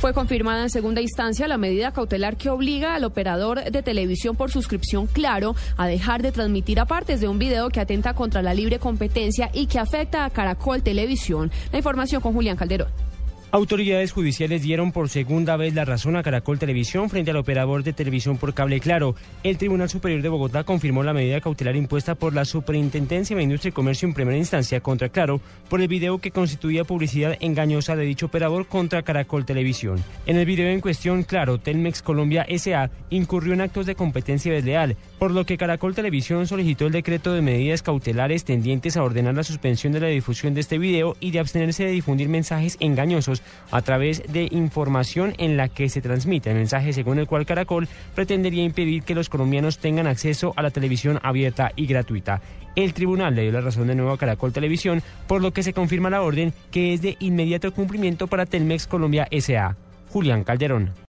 Fue confirmada en segunda instancia la medida cautelar que obliga al operador de televisión por suscripción Claro a dejar de transmitir apartes de un video que atenta contra la libre competencia y que afecta a Caracol Televisión. La información con Julián Calderón. Autoridades judiciales dieron por segunda vez la razón a Caracol Televisión frente al operador de televisión por cable Claro. El Tribunal Superior de Bogotá confirmó la medida cautelar impuesta por la Superintendencia de Industria y Comercio en primera instancia contra Claro por el video que constituía publicidad engañosa de dicho operador contra Caracol Televisión. En el video en cuestión, Claro, Telmex Colombia SA incurrió en actos de competencia desleal, por lo que Caracol Televisión solicitó el decreto de medidas cautelares tendientes a ordenar la suspensión de la difusión de este video y de abstenerse de difundir mensajes engañosos a través de información en la que se transmite el mensaje según el cual Caracol pretendería impedir que los colombianos tengan acceso a la televisión abierta y gratuita. El tribunal le dio la razón de nuevo a Caracol Televisión, por lo que se confirma la orden que es de inmediato cumplimiento para Telmex Colombia SA. Julián Calderón.